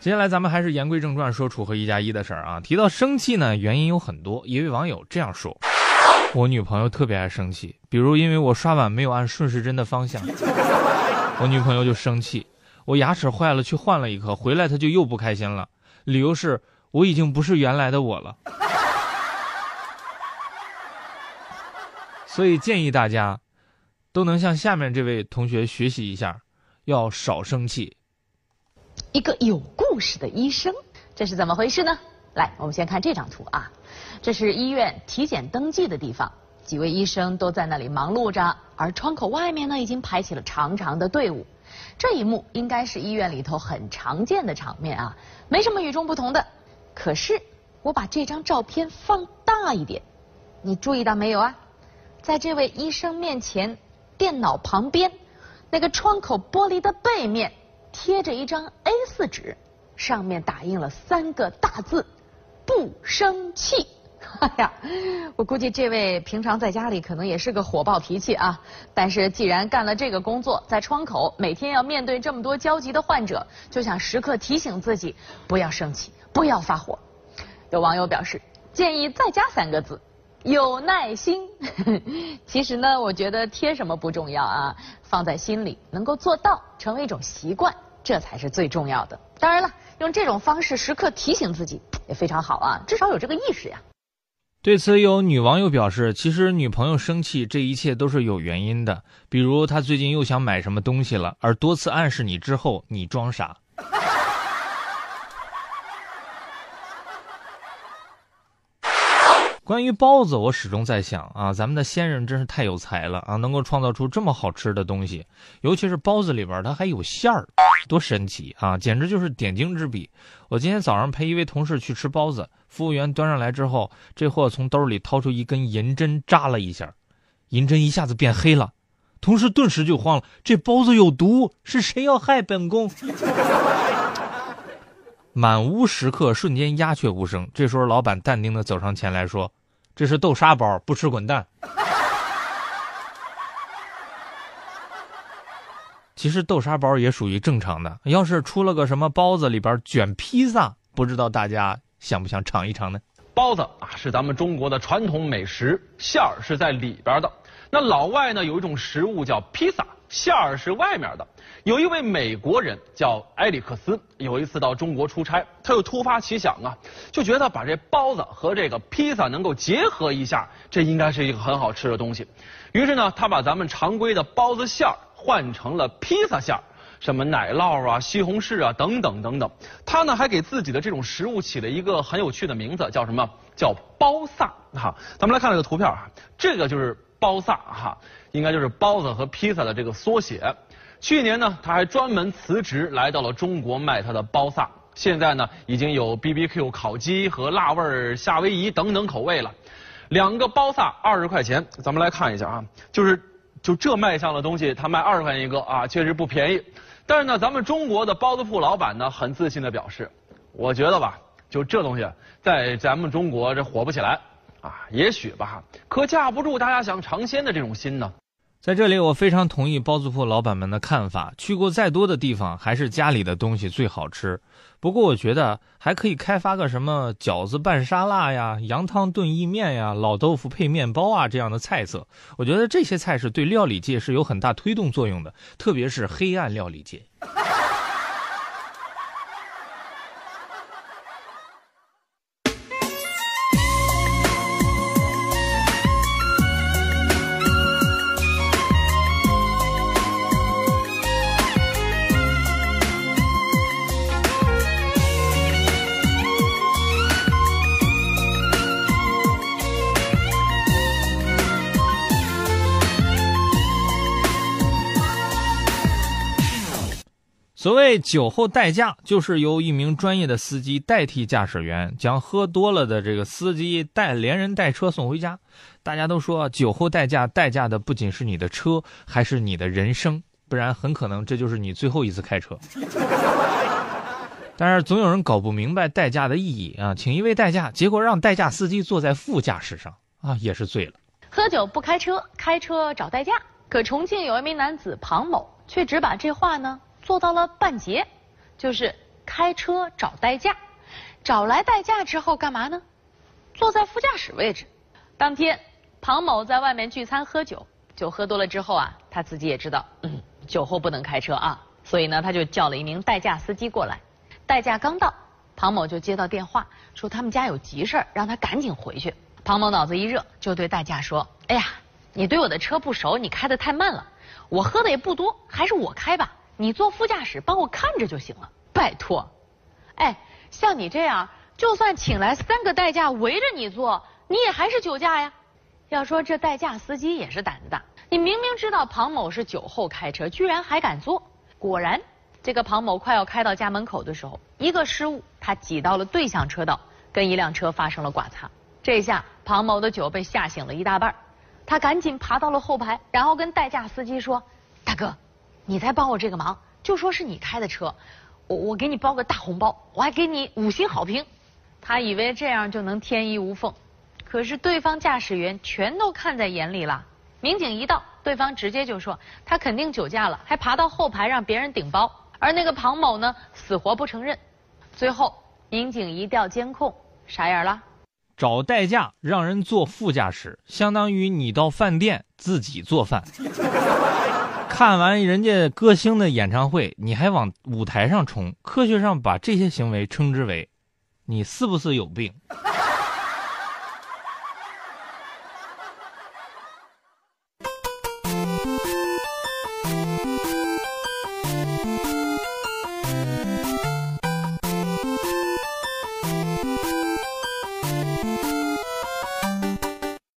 接下来咱们还是言归正传，说楚河一加一的事儿啊。提到生气呢，原因有很多。一位网友这样说：“我女朋友特别爱生气，比如因为我刷碗没有按顺时针的方向，我女朋友就生气；我牙齿坏了去换了一颗，回来她就又不开心了，理由是我已经不是原来的我了。”所以建议大家都能向下面这位同学学习一下，要少生气。一个有故事的医生，这是怎么回事呢？来，我们先看这张图啊，这是医院体检登记的地方，几位医生都在那里忙碌着，而窗口外面呢，已经排起了长长的队伍。这一幕应该是医院里头很常见的场面啊，没什么与众不同的。可是我把这张照片放大一点，你注意到没有啊？在这位医生面前，电脑旁边那个窗口玻璃的背面。贴着一张 A4 纸，上面打印了三个大字：“不生气。”哎呀，我估计这位平常在家里可能也是个火爆脾气啊。但是既然干了这个工作，在窗口每天要面对这么多焦急的患者，就想时刻提醒自己不要生气，不要发火。有网友表示，建议再加三个字。有耐心，其实呢，我觉得贴什么不重要啊，放在心里，能够做到，成为一种习惯，这才是最重要的。当然了，用这种方式时刻提醒自己也非常好啊，至少有这个意识呀。对此，有女网友表示，其实女朋友生气，这一切都是有原因的，比如她最近又想买什么东西了，而多次暗示你之后，你装傻。关于包子，我始终在想啊，咱们的先人真是太有才了啊，能够创造出这么好吃的东西，尤其是包子里边它还有馅儿，多神奇啊，简直就是点睛之笔。我今天早上陪一位同事去吃包子，服务员端上来之后，这货从兜里掏出一根银针扎了一下，银针一下子变黑了，同事顿时就慌了，这包子有毒，是谁要害本宫？满屋食客瞬间鸦雀无声。这时候老板淡定的走上前来说。这是豆沙包，不吃滚蛋。其实豆沙包也属于正常的。要是出了个什么包子里边卷披萨，不知道大家想不想尝一尝呢？包子啊，是咱们中国的传统美食，馅儿是在里边的。那老外呢，有一种食物叫披萨。馅儿是外面的。有一位美国人叫埃里克斯，有一次到中国出差，他又突发奇想啊，就觉得把这包子和这个披萨能够结合一下，这应该是一个很好吃的东西。于是呢，他把咱们常规的包子馅儿换成了披萨馅儿，什么奶酪啊、西红柿啊等等等等。他呢还给自己的这种食物起了一个很有趣的名字，叫什么？叫包萨哈。咱们来看这个图片啊，这个就是包萨哈。应该就是包子和披萨的这个缩写。去年呢，他还专门辞职来到了中国卖他的包萨。现在呢，已经有 B B Q 烤鸡和辣味夏威夷等等口味了。两个包萨二十块钱，咱们来看一下啊，就是就这卖相的东西，他卖二十块钱一个啊，确实不便宜。但是呢，咱们中国的包子铺老板呢，很自信的表示，我觉得吧，就这东西在咱们中国这火不起来。啊，也许吧，可架不住大家想尝鲜的这种心呢。在这里，我非常同意包子铺老板们的看法。去过再多的地方，还是家里的东西最好吃。不过，我觉得还可以开发个什么饺子拌沙拉呀、羊汤炖意面呀、老豆腐配面包啊这样的菜色。我觉得这些菜是对料理界是有很大推动作用的，特别是黑暗料理界。所谓酒后代驾，就是由一名专业的司机代替驾驶员，将喝多了的这个司机带连人带车送回家。大家都说，酒后代驾，代驾的不仅是你的车，还是你的人生，不然很可能这就是你最后一次开车。但是总有人搞不明白代驾的意义啊，请一位代驾，结果让代驾司机坐在副驾驶上啊，也是醉了。喝酒不开车，开车找代驾。可重庆有一名男子庞某，却只把这话呢。做到了半截，就是开车找代驾。找来代驾之后干嘛呢？坐在副驾驶位置。当天，庞某在外面聚餐喝酒，酒喝多了之后啊，他自己也知道，嗯，酒后不能开车啊，所以呢，他就叫了一名代驾司机过来。代驾刚到，庞某就接到电话，说他们家有急事儿，让他赶紧回去。庞某脑子一热，就对代驾说：“哎呀，你对我的车不熟，你开的太慢了。我喝的也不多，还是我开吧，你坐副驾驶帮我看着就行了。拜托。”哎。像你这样，就算请来三个代驾围着你坐，你也还是酒驾呀。要说这代驾司机也是胆子大，你明明知道庞某是酒后开车，居然还敢坐。果然，这个庞某快要开到家门口的时候，一个失误，他挤到了对向车道，跟一辆车发生了剐擦。这下庞某的酒被吓醒了一大半，他赶紧爬到了后排，然后跟代驾司机说：“大哥，你再帮我这个忙，就说是你开的车。”我我给你包个大红包，我还给你五星好评。他以为这样就能天衣无缝，可是对方驾驶员全都看在眼里了。民警一到，对方直接就说他肯定酒驾了，还爬到后排让别人顶包。而那个庞某呢，死活不承认。最后，民警一调监控，啥样了？找代驾让人坐副驾驶，相当于你到饭店自己做饭。看完人家歌星的演唱会，你还往舞台上冲，科学上把这些行为称之为，你是不是有病？